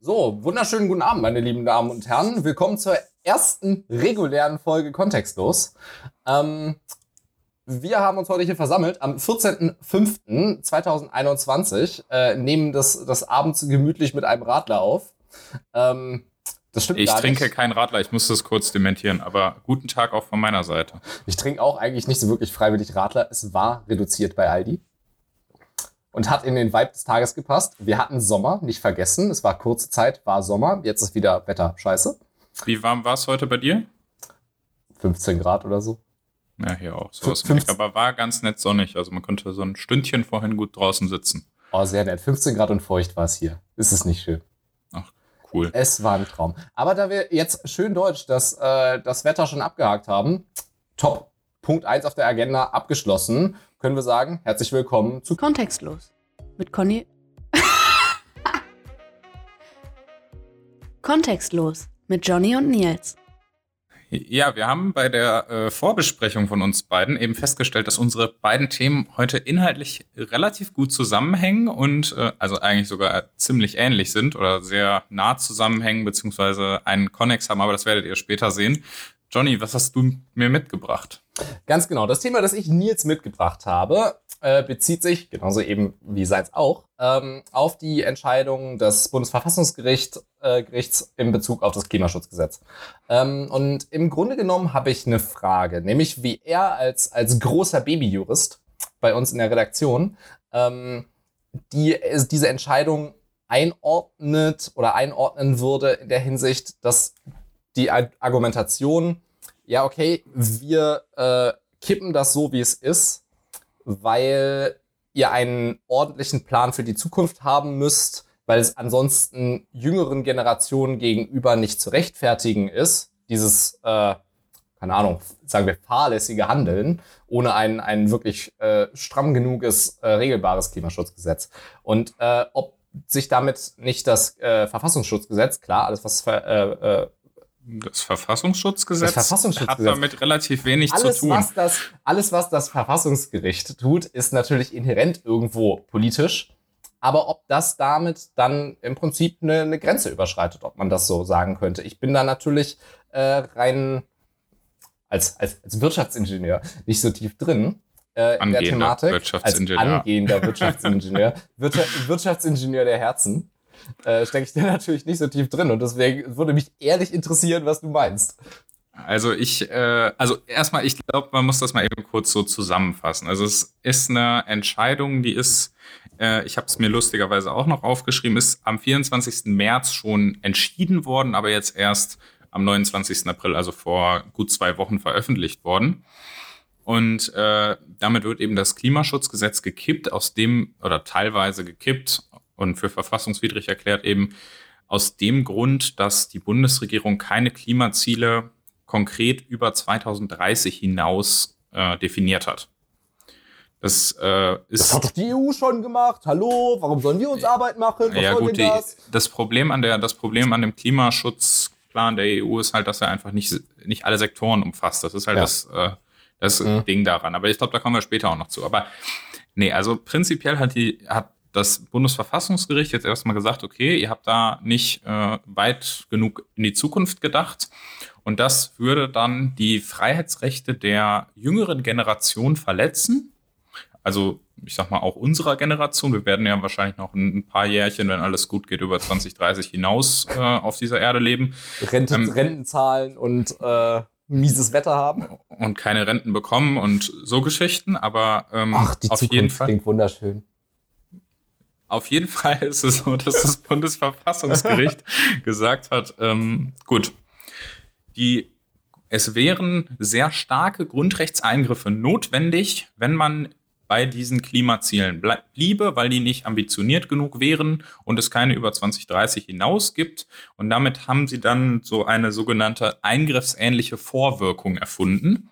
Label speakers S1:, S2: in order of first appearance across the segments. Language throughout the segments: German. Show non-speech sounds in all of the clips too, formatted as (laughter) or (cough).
S1: So, wunderschönen guten Abend, meine lieben Damen und Herren. Willkommen zur ersten regulären Folge Kontextlos. Ähm, wir haben uns heute hier versammelt am 14.05.2021, äh, nehmen das, das abends gemütlich mit einem Radler auf. Ähm,
S2: das stimmt ich trinke nicht. keinen Radler, ich muss das kurz dementieren, aber guten Tag auch von meiner Seite.
S1: Ich trinke auch eigentlich nicht so wirklich freiwillig Radler. Es war reduziert bei Aldi und hat in den Vibe des Tages gepasst. Wir hatten Sommer, nicht vergessen. Es war kurze Zeit, war Sommer. Jetzt ist wieder Wetter scheiße.
S2: Wie warm war es heute bei dir?
S1: 15 Grad oder so.
S2: Ja, hier auch. So was aber war ganz nett sonnig. Also man konnte so ein Stündchen vorhin gut draußen sitzen.
S1: Oh, sehr nett. 15 Grad und feucht war es hier. Ist es nicht schön?
S2: Ach, cool.
S1: Es war ein Traum. Aber da wir jetzt schön deutsch das, äh, das Wetter schon abgehakt haben, top. Punkt 1 auf der Agenda abgeschlossen können wir sagen, herzlich willkommen zu
S3: Kontextlos mit Conny. (laughs) Kontextlos mit Johnny und Nils.
S2: Ja, wir haben bei der äh, Vorbesprechung von uns beiden eben festgestellt, dass unsere beiden Themen heute inhaltlich relativ gut zusammenhängen und äh, also eigentlich sogar ziemlich ähnlich sind oder sehr nah zusammenhängen, beziehungsweise einen Konnex haben, aber das werdet ihr später sehen. Johnny, was hast du mir mitgebracht?
S1: Ganz genau. Das Thema, das ich Nils mitgebracht habe, äh, bezieht sich, genauso eben wie seins auch, ähm, auf die Entscheidung des Bundesverfassungsgerichts äh, in Bezug auf das Klimaschutzgesetz. Ähm, und im Grunde genommen habe ich eine Frage, nämlich wie er als, als großer Babyjurist bei uns in der Redaktion ähm, die, diese Entscheidung einordnet oder einordnen würde in der Hinsicht, dass die Argumentation, ja, okay, wir äh, kippen das so, wie es ist, weil ihr einen ordentlichen Plan für die Zukunft haben müsst, weil es ansonsten jüngeren Generationen gegenüber nicht zu rechtfertigen ist, dieses, äh, keine Ahnung, sagen wir, fahrlässige Handeln ohne ein, ein wirklich äh, stramm genuges, äh, regelbares Klimaschutzgesetz. Und äh, ob sich damit nicht das äh, Verfassungsschutzgesetz, klar, alles was äh, äh,
S2: das Verfassungsschutzgesetz,
S1: das Verfassungsschutzgesetz
S2: hat damit relativ wenig
S1: alles,
S2: zu tun.
S1: Was das, alles, was das Verfassungsgericht tut, ist natürlich inhärent irgendwo politisch. Aber ob das damit dann im Prinzip eine, eine Grenze überschreitet, ob man das so sagen könnte. Ich bin da natürlich äh, rein als, als, als Wirtschaftsingenieur nicht so tief drin äh, in der Thematik.
S2: Wirtschaftsingenieur.
S1: Als angehender Wirtschaftsingenieur. Wirtschaftsingenieur der Herzen äh, stecke ich da (laughs) natürlich nicht so tief drin. Und deswegen würde mich ehrlich interessieren, was du meinst.
S2: Also ich, äh, also erstmal, ich glaube, man muss das mal eben kurz so zusammenfassen. Also es ist eine Entscheidung, die ist, äh, ich habe es mir lustigerweise auch noch aufgeschrieben, ist am 24. März schon entschieden worden, aber jetzt erst am 29. April, also vor gut zwei Wochen veröffentlicht worden. Und äh, damit wird eben das Klimaschutzgesetz gekippt, aus dem, oder teilweise gekippt, und für verfassungswidrig erklärt eben aus dem Grund, dass die Bundesregierung keine Klimaziele konkret über 2030 hinaus äh, definiert hat. Das, äh, ist
S1: das hat doch die EU schon gemacht. Hallo, warum sollen wir uns Arbeit machen?
S2: Was ja gut, das? Die, das Problem an der, das Problem an dem Klimaschutzplan der EU ist halt, dass er einfach nicht nicht alle Sektoren umfasst. Das ist halt ja. das, äh, das mhm. Ding daran. Aber ich glaube, da kommen wir später auch noch zu. Aber nee, also prinzipiell hat die hat das Bundesverfassungsgericht jetzt erstmal gesagt, okay, ihr habt da nicht äh, weit genug in die Zukunft gedacht. Und das würde dann die Freiheitsrechte der jüngeren Generation verletzen. Also ich sag mal auch unserer Generation. Wir werden ja wahrscheinlich noch ein paar Jährchen, wenn alles gut geht, über 2030 hinaus äh, auf dieser Erde leben.
S1: Rente, ähm, Renten zahlen und äh, mieses Wetter haben.
S2: Und keine Renten bekommen und so Geschichten. Aber ähm,
S1: Ach, die auf Zukunft jeden Fall. klingt wunderschön.
S2: Auf jeden (laughs) Fall ist es so, dass das Bundesverfassungsgericht (laughs) gesagt hat, ähm, gut, die, es wären sehr starke Grundrechtseingriffe notwendig, wenn man bei diesen Klimazielen bliebe, weil die nicht ambitioniert genug wären und es keine über 2030 hinaus gibt. Und damit haben sie dann so eine sogenannte eingriffsähnliche Vorwirkung erfunden.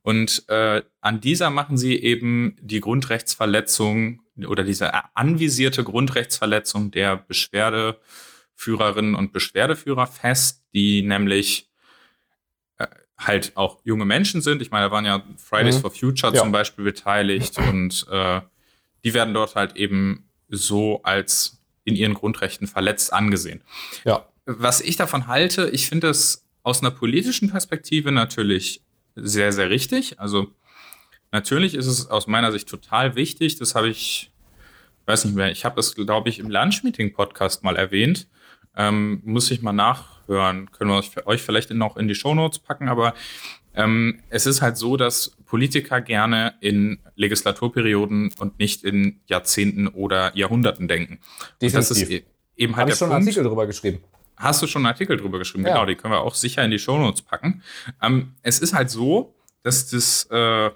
S2: Und äh, an dieser machen sie eben die Grundrechtsverletzung oder diese anvisierte Grundrechtsverletzung der Beschwerdeführerinnen und Beschwerdeführer fest, die nämlich äh, halt auch junge Menschen sind. Ich meine, da waren ja Fridays mhm. for Future ja. zum Beispiel beteiligt und äh, die werden dort halt eben so als in ihren Grundrechten verletzt angesehen.
S1: Ja.
S2: Was ich davon halte, ich finde es aus einer politischen Perspektive natürlich sehr, sehr richtig. Also natürlich ist es aus meiner Sicht total wichtig, das habe ich, weiß nicht mehr, ich habe das, glaube ich, im Lunch-Meeting-Podcast mal erwähnt. Ähm, muss ich mal nachhören, können wir euch vielleicht noch in die Shownotes packen, aber ähm, es ist halt so, dass Politiker gerne in Legislaturperioden und nicht in Jahrzehnten oder Jahrhunderten denken.
S1: Definitiv.
S2: das ist e- eben halt
S1: Habe
S2: der
S1: ich schon
S2: Punkt.
S1: einen Artikel drüber geschrieben.
S2: Hast du schon einen Artikel drüber geschrieben?
S1: Ja.
S2: Genau, die können wir auch sicher in die Shownotes packen. Ähm, es ist halt so, dass das, äh,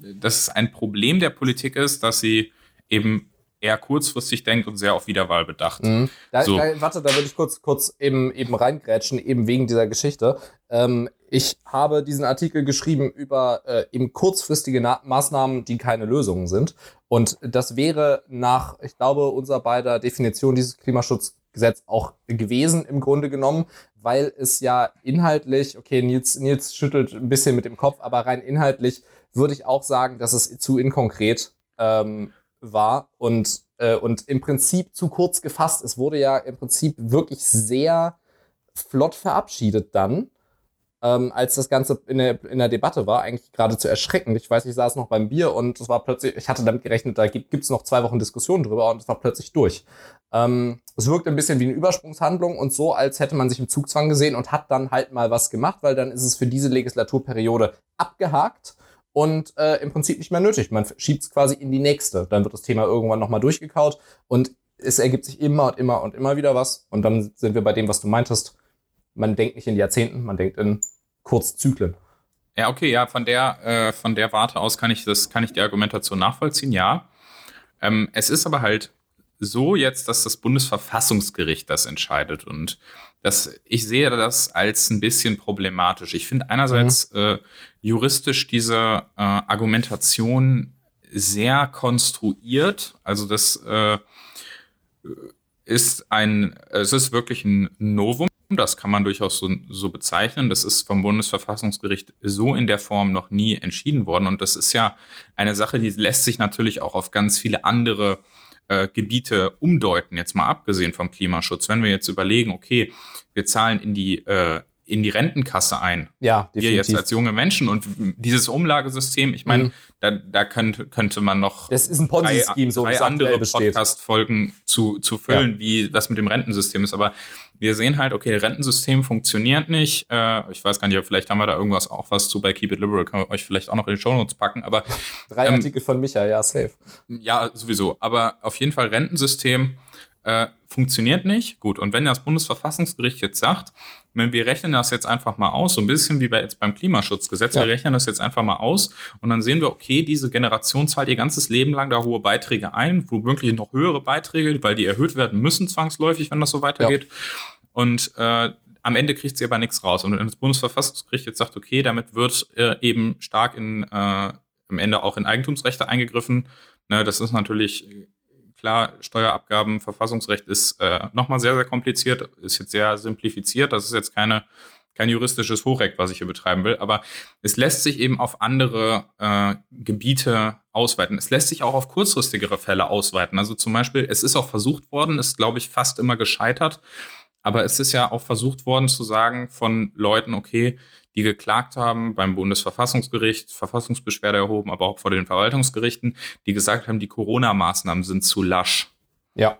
S2: dass es ein Problem der Politik ist, dass sie eben eher kurzfristig denkt und sehr auf Wiederwahl bedacht.
S1: Mhm. Da,
S2: So.
S1: da, warte, da würde ich kurz, kurz eben, eben reingrätschen, eben wegen dieser Geschichte. Ähm, ich habe diesen Artikel geschrieben über äh, eben kurzfristige Na Maßnahmen, die keine Lösungen sind. Und das wäre nach, ich glaube, unserer beider Definition dieses Klimaschutzgesetz auch gewesen im Grunde genommen, weil es ja inhaltlich, okay, Nils, Nils schüttelt ein bisschen mit dem Kopf, aber rein inhaltlich würde ich auch sagen, dass es zu inkonkret ähm, war und, äh, und im Prinzip zu kurz gefasst. Es wurde ja im Prinzip wirklich sehr flott verabschiedet dann, ähm, als das Ganze in der, in der Debatte war, eigentlich geradezu erschreckend. Ich weiß, ich saß noch beim Bier und es war plötzlich, ich hatte damit gerechnet, da gibt es noch zwei Wochen Diskussion drüber und es war plötzlich durch. Ähm, es wirkt ein bisschen wie eine Übersprungshandlung und so, als hätte man sich im Zugzwang gesehen und hat dann halt mal was gemacht, weil dann ist es für diese Legislaturperiode abgehakt und äh, im Prinzip nicht mehr nötig. Man schiebt es quasi in die nächste. Dann wird das Thema irgendwann nochmal durchgekaut und es ergibt sich immer und immer und immer wieder was. Und dann sind wir bei dem, was du meintest. Man denkt nicht in Jahrzehnten, man denkt in Kurzzyklen.
S2: Ja, okay, ja, von der, äh, von der Warte aus kann ich das, kann ich die Argumentation nachvollziehen, ja. Ähm, es ist aber halt so jetzt, dass das Bundesverfassungsgericht das entscheidet und das, ich sehe das als ein bisschen problematisch. Ich finde einerseits äh, juristisch diese äh, Argumentation sehr konstruiert. Also das äh, ist ein, es ist wirklich ein Novum. Das kann man durchaus so, so bezeichnen. Das ist vom Bundesverfassungsgericht so in der Form noch nie entschieden worden. Und das ist ja eine Sache, die lässt sich natürlich auch auf ganz viele andere äh, Gebiete umdeuten, jetzt mal abgesehen vom Klimaschutz. Wenn wir jetzt überlegen, okay, wir zahlen in die, äh, in die Rentenkasse ein,
S1: Ja,
S2: wir jetzt als junge Menschen und dieses Umlagesystem, ich meine,
S1: Mhm.
S2: da, da könnte, könnte man noch
S1: Das ist ein
S2: drei,
S1: so
S2: drei andere. Podcast-Folgen zu, zu füllen, wie das mit dem Rentensystem ist. Aber wir sehen halt, okay, Rentensystem funktioniert nicht. Äh, ich weiß gar nicht, vielleicht haben wir da irgendwas auch was zu bei Keep It Liberal, können wir euch vielleicht auch noch in die Shownotes packen. Aber
S1: Drei
S2: ähm,
S1: Artikel von Micha, ja, safe.
S2: ja, sowieso. Aber auf jeden Fall Rentensystem äh, funktioniert nicht. Gut, und wenn das Bundesverfassungsgericht jetzt sagt, wenn wir rechnen das jetzt einfach mal aus, so ein bisschen wie bei jetzt beim Klimaschutzgesetz,
S1: Ja.
S2: wir rechnen das jetzt einfach mal aus und dann sehen wir, okay, diese Generation zahlt ihr ganzes Leben lang da hohe Beiträge ein, womöglich noch höhere Beiträge, weil die erhöht werden müssen zwangsläufig, wenn das so weitergeht. Und äh, am Ende kriegt sie aber nichts raus. Und wenn das Bundesverfassungsgericht jetzt sagt, okay, damit wird äh, eben stark in äh, am Ende auch in Eigentumsrechte eingegriffen, ne, das ist natürlich klar, Steuerabgaben, Verfassungsrecht ist äh, nochmal sehr, sehr kompliziert, ist jetzt sehr simplifiziert. Das ist jetzt keine, kein juristisches Hochrecht, was ich hier betreiben will, aber es lässt sich eben auf andere äh, Gebiete ausweiten. Es lässt sich auch auf kurzfristigere Fälle ausweiten. Also zum Beispiel, es ist auch versucht worden, ist, glaube ich, fast immer gescheitert. Aber es ist ja auch versucht worden zu sagen von Leuten, okay, die geklagt haben beim Bundesverfassungsgericht, Verfassungsbeschwerde erhoben, aber auch vor den Verwaltungsgerichten, die gesagt haben, die Corona-Maßnahmen sind zu lasch.
S1: Ja.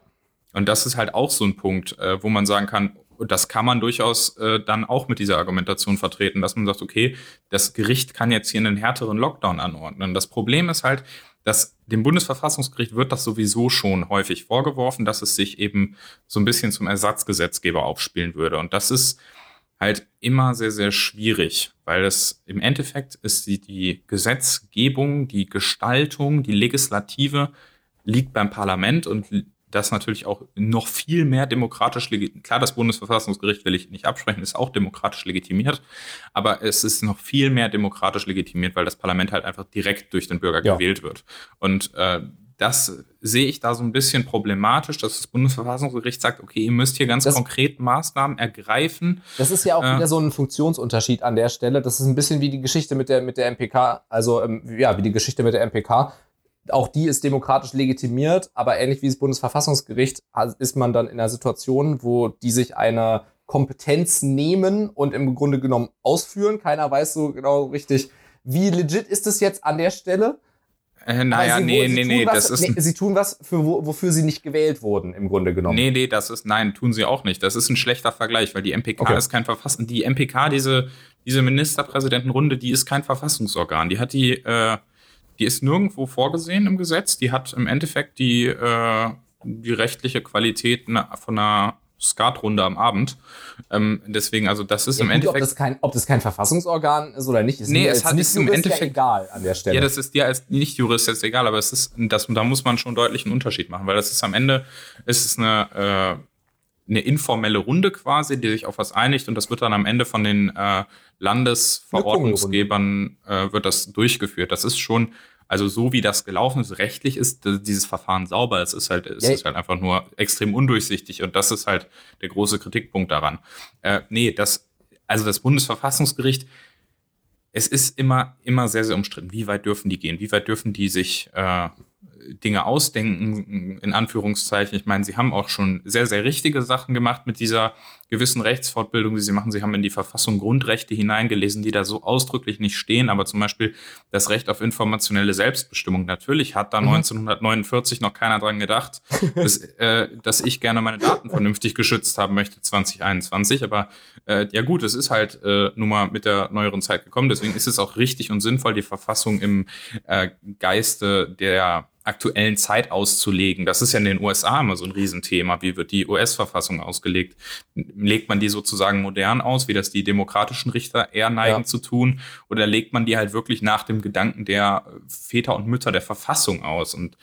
S2: Und das ist halt auch so ein Punkt, äh, wo man sagen kann, und das kann man durchaus äh, dann auch mit dieser Argumentation vertreten, dass man sagt, okay, das Gericht kann jetzt hier einen härteren Lockdown anordnen. Das Problem ist halt, dass dem Bundesverfassungsgericht wird das sowieso schon häufig vorgeworfen, dass es sich eben so ein bisschen zum Ersatzgesetzgeber aufspielen würde. Und das ist halt immer sehr, sehr schwierig, weil es im Endeffekt ist die, die Gesetzgebung, die Gestaltung, die Legislative liegt beim Parlament und das natürlich auch noch viel mehr demokratisch legitimiert. Klar, das Bundesverfassungsgericht will ich nicht absprechen, ist auch demokratisch legitimiert, aber es ist noch viel mehr demokratisch legitimiert, weil das Parlament halt einfach direkt durch den Bürger
S1: Ja.
S2: gewählt wird. Und äh, das sehe ich da so ein bisschen problematisch, dass das Bundesverfassungsgericht sagt, okay, ihr müsst hier ganz
S1: Das-
S2: konkret Maßnahmen ergreifen.
S1: Das ist ja auch
S2: Ja.
S1: wieder so ein Funktionsunterschied an der Stelle. Das ist ein bisschen wie die Geschichte mit der, mit der MPK, also ähm, ja, wie die Geschichte mit der MPK. auch die ist demokratisch legitimiert, aber ähnlich wie das Bundesverfassungsgericht ist man dann in einer Situation, wo die sich eine Kompetenz nehmen und im Grunde genommen ausführen. Keiner weiß so genau richtig, wie legit ist es jetzt an der Stelle.
S2: Äh, naja, sie, nee, nee, nee,
S1: was,
S2: das ist.
S1: Nee, sie tun was, für, wofür sie nicht gewählt wurden, im Grunde genommen.
S2: Nee, nee, das ist, nein, tun sie auch nicht. Das ist ein schlechter Vergleich, weil die MPK okay. ist kein Verfassung. Die MPK, diese, diese Ministerpräsidentenrunde, die ist kein Verfassungsorgan. Die hat die, äh, die ist nirgendwo vorgesehen im Gesetz. Die hat im Endeffekt die, äh, die rechtliche Qualität von einer Skatrunde am Abend. Ähm, deswegen, also das ist ja, im Endeffekt.
S1: Ob das, kein, ob das kein Verfassungsorgan ist oder nicht, ist
S2: nee, es hat, ist im Endeffekt
S1: ja egal an der Stelle.
S2: Ja, das ist dir als Nicht-Jurist jetzt egal, aber es ist, das, da muss man schon deutlich einen Unterschied machen, weil das ist am Ende, ist es eine, äh, eine informelle Runde quasi, die sich auf was einigt und das wird dann am Ende von den äh, Landesverordnungsgebern äh, wird das durchgeführt. Das ist schon also so wie das gelaufen ist, rechtlich ist dieses Verfahren sauber. Es ist halt, es ja. ist halt einfach nur extrem undurchsichtig und das ist halt der große Kritikpunkt daran. Äh, nee, das, also das Bundesverfassungsgericht, es ist immer, immer sehr, sehr umstritten. Wie weit dürfen die gehen? Wie weit dürfen die sich äh, Dinge ausdenken, in Anführungszeichen. Ich meine, sie haben auch schon sehr, sehr richtige Sachen gemacht mit dieser gewissen Rechtsfortbildung, die sie machen. Sie haben in die Verfassung Grundrechte hineingelesen, die da so ausdrücklich nicht stehen, aber zum Beispiel das Recht auf informationelle Selbstbestimmung. Natürlich hat da mhm. 1949 noch keiner dran gedacht, (laughs) dass, äh, dass ich gerne meine Daten vernünftig geschützt haben möchte 2021. Aber äh, ja gut, es ist halt äh, nun mal mit der neueren Zeit gekommen. Deswegen ist es auch richtig und sinnvoll, die Verfassung im äh, Geiste der aktuellen Zeit auszulegen. Das ist ja in den USA immer so ein Riesenthema. Wie wird die US-Verfassung ausgelegt? Legt man die sozusagen modern aus, wie das die demokratischen Richter eher neigen ja. zu tun? Oder legt man die halt wirklich nach dem Gedanken der Väter und Mütter der Verfassung aus? Und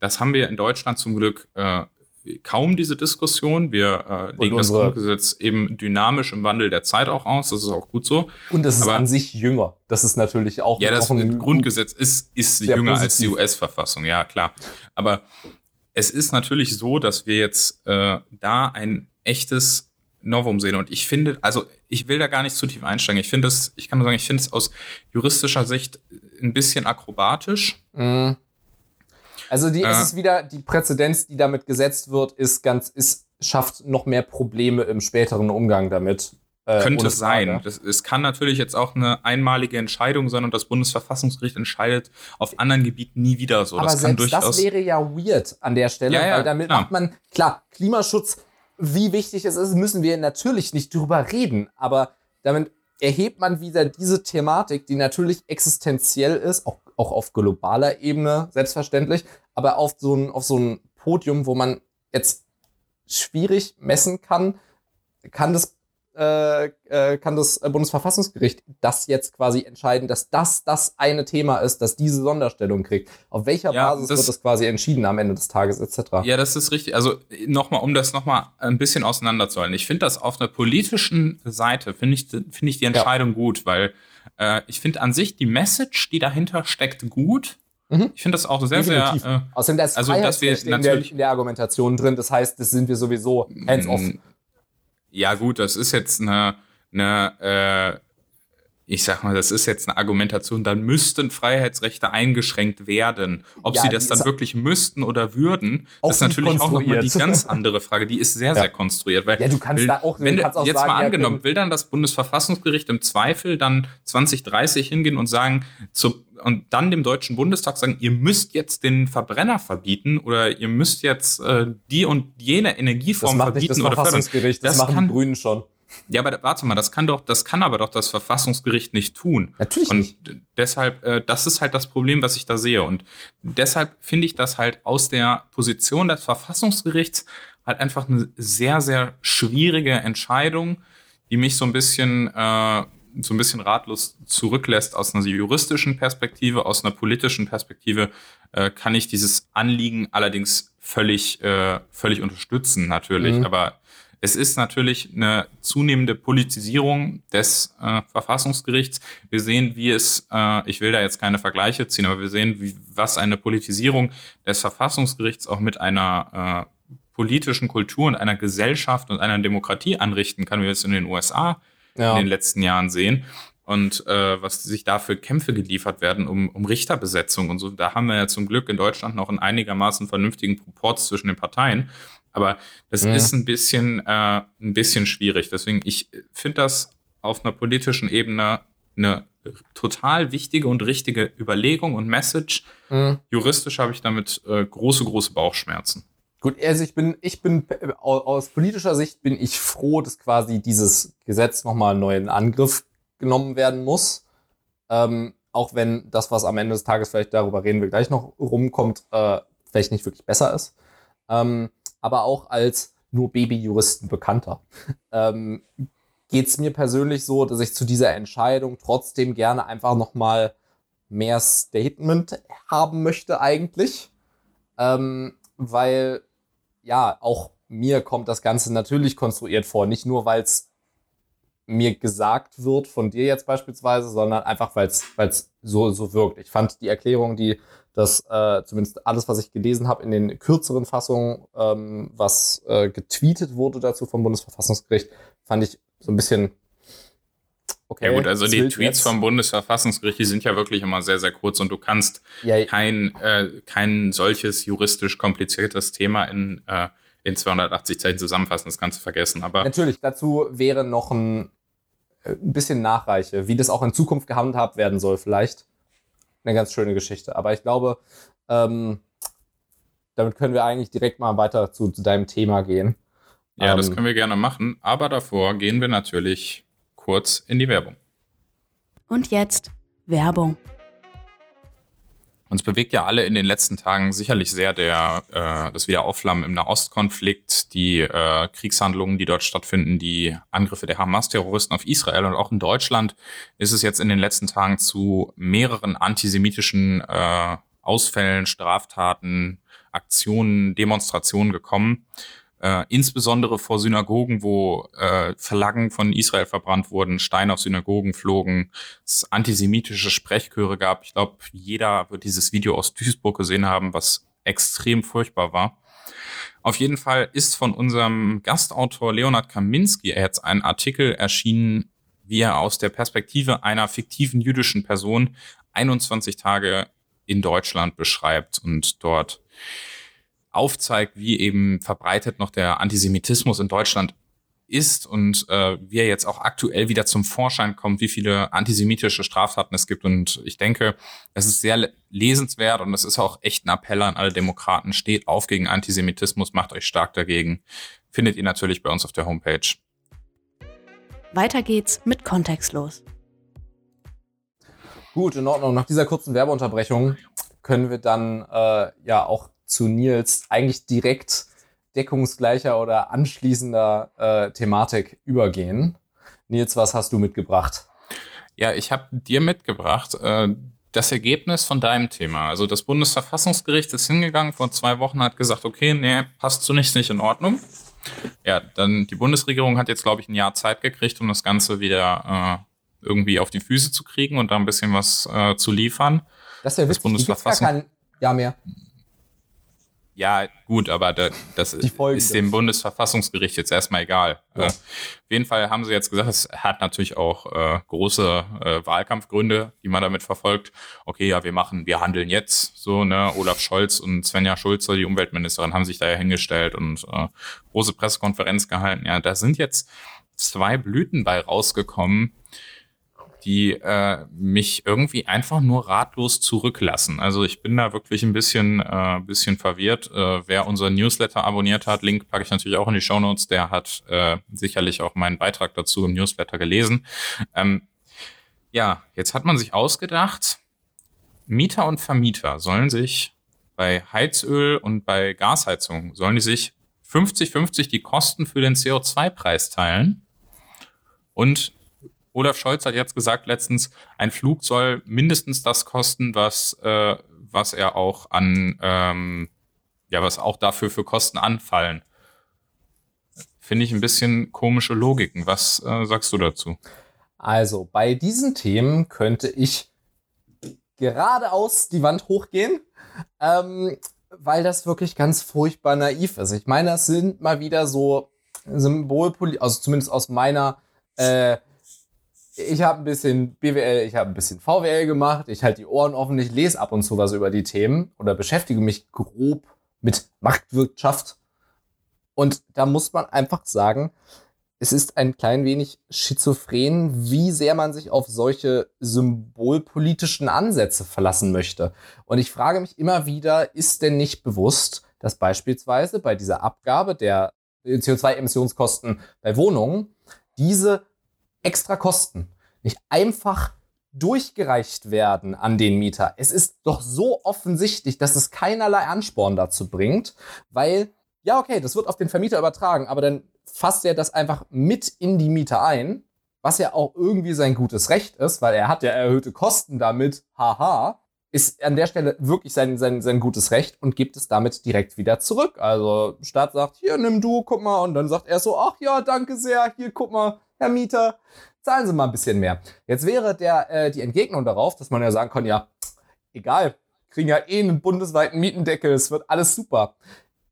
S2: das haben wir in Deutschland zum Glück äh, kaum diese Diskussion. Wir äh, legen das Grundgesetz eben dynamisch im Wandel der Zeit auch aus. Das ist auch gut so.
S1: Und das ist an sich jünger. Das ist natürlich auch.
S2: Ja, das ein Grundgesetz ist, ist jünger positiv. als die US-Verfassung. Ja, klar. Aber es ist natürlich so, dass wir jetzt äh, da ein echtes Novum sehen. Und ich finde, also ich will da gar nicht zu tief einsteigen. Ich finde es, ich kann nur sagen, ich finde es aus juristischer Sicht ein bisschen akrobatisch.
S1: Mhm. Also die, äh, ist es wieder, die Präzedenz, die damit gesetzt wird, ist ganz, ist, schafft noch mehr Probleme im späteren Umgang damit.
S2: Äh, könnte sein. Das, es kann natürlich jetzt auch eine einmalige Entscheidung sein und das Bundesverfassungsgericht entscheidet auf anderen Gebieten nie wieder so.
S1: Aber
S2: das
S1: durchaus. Das wäre ja weird an der Stelle, ja, ja, weil damit klar. macht man, klar, Klimaschutz, wie wichtig es ist, müssen wir natürlich nicht drüber reden, aber damit erhebt man wieder diese Thematik, die natürlich existenziell ist, auch auch auf globaler Ebene, selbstverständlich, aber auf so ein, auf so ein Podium, wo man jetzt schwierig messen kann, kann das äh, äh, kann das Bundesverfassungsgericht das jetzt quasi entscheiden, dass das das eine Thema ist, das diese Sonderstellung kriegt. Auf welcher ja, Basis das, wird das quasi entschieden am Ende des Tages etc.
S2: Ja, das ist richtig. Also nochmal, um das nochmal ein bisschen auseinanderzuhalten. Ich finde das auf einer politischen Seite, finde ich, finde ich die Entscheidung ja. gut, weil äh, ich finde an sich die Message, die dahinter steckt, gut. Mhm. Ich finde das auch sehr, Definitiv. sehr.
S1: Äh, Außerdem, da ist also, dass wir in der, in der Argumentation drin. Das heißt, das sind wir sowieso hands-off. Mm,
S2: ja, gut, das ist jetzt eine, eine äh, ich sag mal, das ist jetzt eine Argumentation, dann müssten Freiheitsrechte eingeschränkt werden. Ob ja, sie das dann wirklich müssten oder würden, ist natürlich auch nochmal die ganz andere Frage. Die ist sehr, ja. sehr konstruiert. Weil
S1: ja, du kannst will, da auch,
S2: wenn
S1: auch
S2: jetzt sagen, mal angenommen, will dann das Bundesverfassungsgericht im Zweifel dann 2030 hingehen und sagen, zu, und dann dem Deutschen Bundestag sagen, ihr müsst jetzt den Verbrenner verbieten oder ihr müsst jetzt äh, die und jene Energieform
S1: das
S2: verbieten
S1: das
S2: oder
S1: fördern. Das, das machen kann, die Grünen schon.
S2: Ja, aber warte mal, das kann doch, das kann aber doch das Verfassungsgericht nicht tun.
S1: Natürlich
S2: und
S1: nicht.
S2: deshalb, äh, das ist halt das Problem, was ich da sehe. Und deshalb finde ich das halt aus der Position des Verfassungsgerichts halt einfach eine sehr, sehr schwierige Entscheidung, die mich so ein bisschen, äh, so ein bisschen ratlos zurücklässt aus einer juristischen Perspektive, aus einer politischen Perspektive äh, kann ich dieses Anliegen allerdings völlig, äh, völlig unterstützen, natürlich. Mhm. Aber es ist natürlich eine zunehmende Politisierung des äh, Verfassungsgerichts. Wir sehen, wie es, äh, ich will da jetzt keine Vergleiche ziehen, aber wir sehen, wie, was eine Politisierung des Verfassungsgerichts auch mit einer äh, politischen Kultur und einer Gesellschaft und einer Demokratie anrichten kann, wie wir es in den USA ja. in den letzten Jahren sehen. und äh, was sich da für Kämpfe geliefert werden um, um Richterbesetzung und so. Da haben wir ja zum Glück in Deutschland noch einen einigermaßen vernünftigen Proporz zwischen den Parteien. Aber das ja. ist ein bisschen, äh, ein bisschen schwierig. Deswegen, ich finde das auf einer politischen Ebene eine total wichtige und richtige Überlegung und Message. Mhm. Juristisch habe ich damit äh, große, große Bauchschmerzen.
S1: Gut, also ich bin, ich bin aus politischer Sicht bin ich froh, dass quasi dieses Gesetz nochmal neu in Angriff genommen werden muss. Ähm, auch wenn das, was am Ende des Tages vielleicht darüber reden wir gleich noch rumkommt, äh, vielleicht nicht wirklich besser ist. Ähm, aber auch als nur Babyjuristen bekannter. (laughs) ähm, Geht es mir persönlich so, dass ich zu dieser Entscheidung trotzdem gerne einfach nochmal mehr Statement haben möchte eigentlich. Ähm, weil ja, auch mir kommt das Ganze natürlich konstruiert vor. Nicht nur, weil es mir gesagt wird, von dir jetzt beispielsweise, sondern einfach, weil es so, so wirkt. Ich fand die Erklärung, die das, äh, zumindest alles, was ich gelesen habe, in den kürzeren Fassungen, ähm, was äh, getweetet wurde dazu vom Bundesverfassungsgericht, fand ich so ein bisschen.
S2: Okay, ja gut, also die Tweets jetzt. vom Bundesverfassungsgericht, die sind ja wirklich immer sehr, sehr kurz und du kannst ja, kein, äh, kein solches juristisch kompliziertes Thema in, äh, in 280 Zeichen zusammenfassen, das kannst du vergessen. Aber
S1: Natürlich, dazu wäre noch ein ein bisschen nachreiche, wie das auch in Zukunft gehandhabt werden soll, vielleicht. Eine ganz schöne Geschichte. Aber ich glaube, ähm, damit können wir eigentlich direkt mal weiter zu, zu deinem Thema gehen.
S2: Ja, ähm, das können wir gerne machen. Aber davor gehen wir natürlich kurz in die Werbung.
S3: Und jetzt Werbung.
S2: Uns bewegt ja alle in den letzten Tagen sicherlich sehr der, äh, das Wiederaufflammen im Nahostkonflikt, die äh, Kriegshandlungen, die dort stattfinden, die Angriffe der Hamas-Terroristen auf Israel und auch in Deutschland ist es jetzt in den letzten Tagen zu mehreren antisemitischen äh, Ausfällen, Straftaten, Aktionen, Demonstrationen gekommen äh, insbesondere vor Synagogen, wo äh, Flaggen von Israel verbrannt wurden, Steine auf Synagogen flogen, es antisemitische Sprechchöre gab. Ich glaube, jeder wird dieses Video aus Duisburg gesehen haben, was extrem furchtbar war. Auf jeden Fall ist von unserem Gastautor Leonard Kaminski jetzt ein Artikel erschienen, wie er aus der Perspektive einer fiktiven jüdischen Person 21 Tage in Deutschland beschreibt und dort aufzeigt, wie eben verbreitet noch der Antisemitismus in Deutschland ist und äh, wie er jetzt auch aktuell wieder zum Vorschein kommt, wie viele antisemitische Straftaten es gibt. Und ich denke, es ist sehr lesenswert und es ist auch echt ein Appell an alle Demokraten. Steht auf gegen Antisemitismus, macht euch stark dagegen. Findet ihr natürlich bei uns auf der Homepage.
S3: Weiter geht's mit Kontextlos.
S1: Gut, in Ordnung. Nach dieser kurzen Werbeunterbrechung können wir dann äh, ja auch zu Nils eigentlich direkt deckungsgleicher oder anschließender äh, Thematik übergehen. Nils, was hast du mitgebracht?
S2: Ja, ich habe dir mitgebracht äh, das Ergebnis von deinem Thema. Also das Bundesverfassungsgericht ist hingegangen vor zwei Wochen, hat gesagt, okay, nee, passt so nicht, nicht in Ordnung. Ja, dann die Bundesregierung hat jetzt, glaube ich, ein Jahr Zeit gekriegt, um das Ganze wieder äh, irgendwie auf die Füße zu kriegen und da ein bisschen was äh, zu liefern.
S1: Das ist ja witzig, das Bundesverfassung kein Jahr mehr.
S2: Ja, gut, aber da, das ist dem Bundesverfassungsgericht jetzt erstmal egal. Ja. Äh, auf jeden Fall haben sie jetzt gesagt, es hat natürlich auch äh, große äh, Wahlkampfgründe, die man damit verfolgt. Okay, ja, wir machen, wir handeln jetzt so, ne? Olaf Scholz und Svenja Schulze, die Umweltministerin, haben sich da ja hingestellt und äh, große Pressekonferenz gehalten. Ja, da sind jetzt zwei Blüten bei rausgekommen, die äh, mich irgendwie einfach nur ratlos zurücklassen. Also ich bin da wirklich ein bisschen, äh, bisschen verwirrt. Äh, wer unseren Newsletter abonniert hat, Link packe ich natürlich auch in die Show Notes, der hat äh, sicherlich auch meinen Beitrag dazu im Newsletter gelesen. Ähm, ja, jetzt hat man sich ausgedacht, Mieter und Vermieter sollen sich bei Heizöl und bei Gasheizung, sollen die sich 50-50 die Kosten für den CO2-Preis teilen. Und Olaf Scholz hat jetzt gesagt letztens, ein Flug soll mindestens das kosten, was, äh, was er auch an, ähm, ja, was auch dafür für Kosten anfallen. Finde ich ein bisschen komische Logiken. Was äh, sagst du dazu?
S1: Also, bei diesen Themen könnte ich geradeaus die Wand hochgehen, ähm, weil das wirklich ganz furchtbar naiv ist. Ich meine, das sind mal wieder so Symbolpolitik, also zumindest aus meiner äh, ich habe ein bisschen BWL, ich habe ein bisschen VWL gemacht, ich halte die Ohren offen, ich lese ab und zu was über die Themen oder beschäftige mich grob mit Marktwirtschaft. Und da muss man einfach sagen, es ist ein klein wenig schizophren, wie sehr man sich auf solche symbolpolitischen Ansätze verlassen möchte. Und ich frage mich immer wieder, ist denn nicht bewusst, dass beispielsweise bei dieser Abgabe der CO2-Emissionskosten bei Wohnungen diese extra Kosten nicht einfach durchgereicht werden an den Mieter. Es ist doch so offensichtlich, dass es keinerlei Ansporn dazu bringt, weil, ja, okay, das wird auf den Vermieter übertragen, aber dann fasst er das einfach mit in die Miete ein, was ja auch irgendwie sein gutes Recht ist, weil er hat ja erhöhte Kosten damit, haha, ist an der Stelle wirklich sein, sein, sein gutes Recht und gibt es damit direkt wieder zurück. Also Staat sagt, hier, nimm du, guck mal, und dann sagt er so, ach ja, danke sehr, hier, guck mal, Herr Mieter, zahlen Sie mal ein bisschen mehr. Jetzt wäre der, äh, die Entgegnung darauf, dass man ja sagen kann, ja, egal, kriegen ja eh einen bundesweiten Mietendeckel, es wird alles super.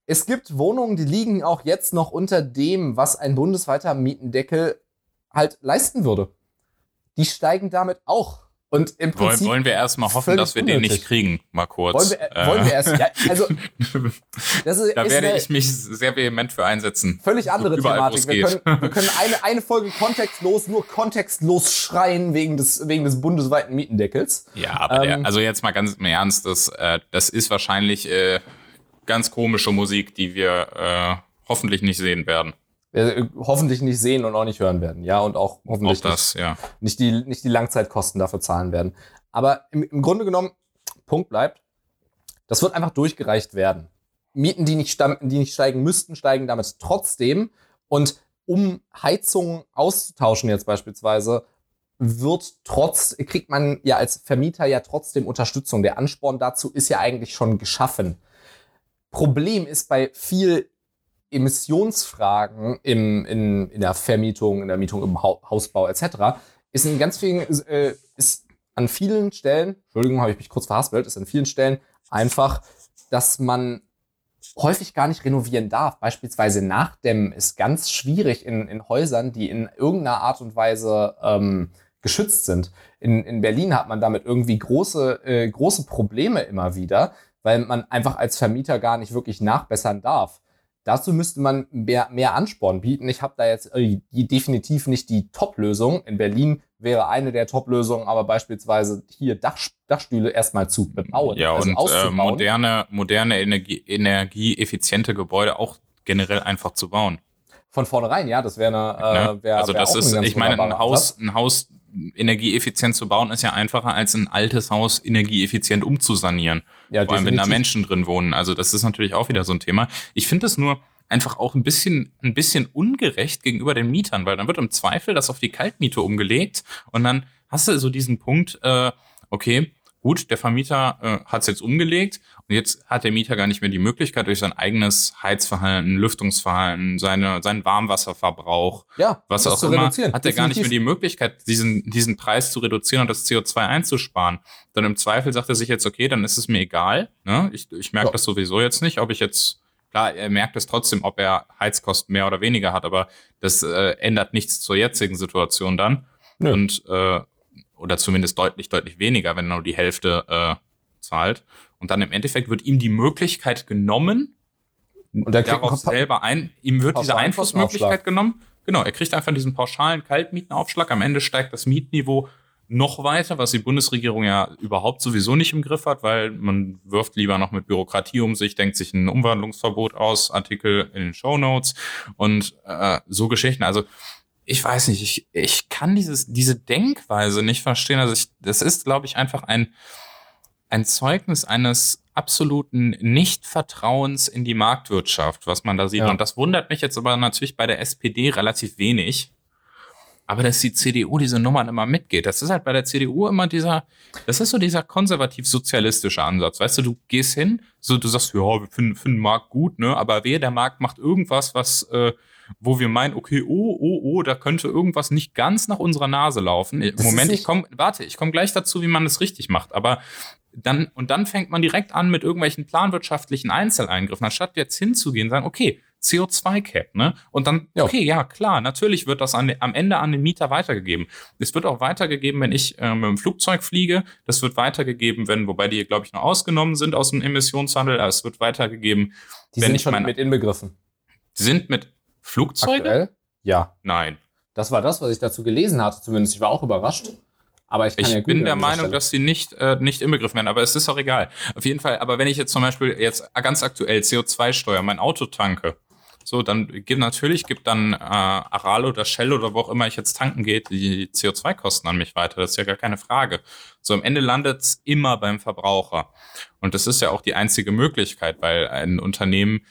S1: Es gibt Wohnungen, die liegen auch jetzt noch unter dem, was ein bundesweiter Mietendeckel halt leisten würde. Die steigen damit auch und im Prinzip
S2: wollen, wollen wir erstmal hoffen, dass wir unnötig. den nicht kriegen, mal kurz.
S1: Wollen wir, äh, wollen wir erst, ja, also, (laughs)
S2: das ist, da ist werde ich mich sehr vehement für einsetzen.
S1: Völlig andere Überall, Thematik. Wir können, wir können, eine, eine Folge kontextlos, nur kontextlos schreien wegen des, wegen des bundesweiten Mietendeckels.
S2: Ja, aber ähm, der, also jetzt mal ganz im Ernst, das, äh, das ist wahrscheinlich äh, ganz komische Musik, die wir äh, hoffentlich nicht sehen werden
S1: äh, hoffentlich nicht sehen und auch nicht hören werden. Ja, und auch hoffentlich
S2: auch das,
S1: nicht,
S2: ja.
S1: nicht, die, nicht die Langzeitkosten dafür zahlen werden. Aber im, im Grunde genommen, Punkt bleibt, das wird einfach durchgereicht werden. Mieten, die nicht, die nicht steigen müssten, steigen damit trotzdem. Und um Heizungen auszutauschen jetzt beispielsweise, wird trotz, kriegt man ja als Vermieter ja trotzdem Unterstützung. Der Ansporn dazu ist ja eigentlich schon geschaffen. Problem ist bei viel Emissionsfragen im, in, in der Vermietung, in der Mietung im Hausbau etc. ist in ganz vielen, äh, ist an vielen Stellen, Entschuldigung, habe ich mich kurz verhaspelt, ist an vielen Stellen einfach, dass man häufig gar nicht renovieren darf. Beispielsweise Nachdämmen ist ganz schwierig in, in Häusern, die in irgendeiner Art und Weise ähm, geschützt sind. In, in Berlin hat man damit irgendwie große, äh, große Probleme immer wieder, weil man einfach als Vermieter gar nicht wirklich nachbessern darf. Dazu müsste man mehr, mehr Ansporn bieten. Ich habe da jetzt äh, definitiv nicht die Top-Lösung. In Berlin wäre eine der Top-Lösungen, aber beispielsweise hier Dach, Dachstühle erstmal zu bebauen.
S2: Ja, also und äh, moderne, moderne Energie, energieeffiziente Gebäude auch generell einfach zu bauen.
S1: Von vornherein, ja, das wäre eine. Äh,
S2: ne? wär, also wär das ist, ich meine, ein Haus, ein Haus energieeffizient zu bauen, ist ja einfacher als ein altes Haus energieeffizient umzusanieren. Ja, Vor allem, wenn da Menschen drin wohnen. Also das ist natürlich auch wieder so ein Thema. Ich finde es nur einfach auch ein bisschen, ein bisschen ungerecht gegenüber den Mietern, weil dann wird im Zweifel das auf die Kaltmiete umgelegt und dann hast du so diesen Punkt, äh, okay, gut, der Vermieter äh, hat es jetzt umgelegt und jetzt hat der Mieter gar nicht mehr die Möglichkeit, durch sein eigenes Heizverhalten, Lüftungsverhalten, seine, seinen Warmwasserverbrauch,
S1: ja,
S2: was auch immer, hat er gar nicht mehr die Möglichkeit, diesen, diesen Preis zu reduzieren und das CO2 einzusparen. Dann im Zweifel sagt er sich jetzt, okay, dann ist es mir egal. Ne? Ich, ich merke ja. das sowieso jetzt nicht, ob ich jetzt Klar, er merkt es trotzdem, ob er Heizkosten mehr oder weniger hat, aber das äh, ändert nichts zur jetzigen Situation dann. Nö. Und äh, oder zumindest deutlich, deutlich weniger, wenn er nur die Hälfte äh, zahlt. Und dann im Endeffekt wird ihm die Möglichkeit genommen, und er darauf selber ein, ihm wird diese Einflussmöglichkeit genommen. Genau, er kriegt einfach diesen pauschalen Kaltmietenaufschlag. Am Ende steigt das Mietniveau noch weiter, was die Bundesregierung ja überhaupt sowieso nicht im Griff hat, weil man wirft lieber noch mit Bürokratie um sich, denkt sich ein Umwandlungsverbot aus, Artikel in den Show Notes und äh, so Geschichten. Also ich weiß nicht, ich, ich kann dieses, diese Denkweise nicht verstehen. Also ich, das ist, glaube ich, einfach ein, ein Zeugnis eines absoluten Nichtvertrauens in die Marktwirtschaft, was man da sieht. Ja. Und das wundert mich jetzt aber natürlich bei der SPD relativ wenig. Aber dass die CDU diese Nummern immer mitgeht, das ist halt bei der CDU immer dieser, das ist so dieser konservativ-sozialistische Ansatz. Weißt du, du gehst hin, so du sagst, ja, wir finden, finden Markt gut, ne? Aber wer der Markt macht irgendwas, was äh, wo wir meinen, okay, oh, oh, oh, da könnte irgendwas nicht ganz nach unserer Nase laufen. Das Moment, ich komme, warte, ich komme gleich dazu, wie man das richtig macht. Aber dann, und dann fängt man direkt an mit irgendwelchen planwirtschaftlichen Einzeleingriffen, anstatt jetzt hinzugehen und sagen, okay, CO2-Cap, ne? Und dann, okay, ja, klar, natürlich wird das an, am Ende an den Mieter weitergegeben. Es wird auch weitergegeben, wenn ich äh, mit dem Flugzeug fliege. Das wird weitergegeben, wenn, wobei die, glaube ich, noch ausgenommen sind aus dem Emissionshandel. Aber es wird weitergegeben,
S1: Die
S2: wenn ich
S1: schon
S2: meine-
S1: mit inbegriffen.
S2: sind mit Flugzeugen?
S1: Aktuell? Ja.
S2: Nein.
S1: Das war das, was ich dazu gelesen hatte, zumindest. Ich war auch überrascht. Aber ich
S2: Ich
S1: ja
S2: bin der Meinung,
S1: Stelle.
S2: dass sie nicht, äh, nicht inbegriffen werden, aber es ist auch egal. Auf jeden Fall, aber wenn ich jetzt zum Beispiel jetzt ganz aktuell CO2-Steuer mein Auto tanke, so, dann gibt natürlich, gibt dann äh, Aral oder Shell oder wo auch immer ich jetzt tanken geht, die CO2-Kosten an mich weiter. Das ist ja gar keine Frage. So, am Ende landet es immer beim Verbraucher. Und das ist ja auch die einzige Möglichkeit, weil ein Unternehmen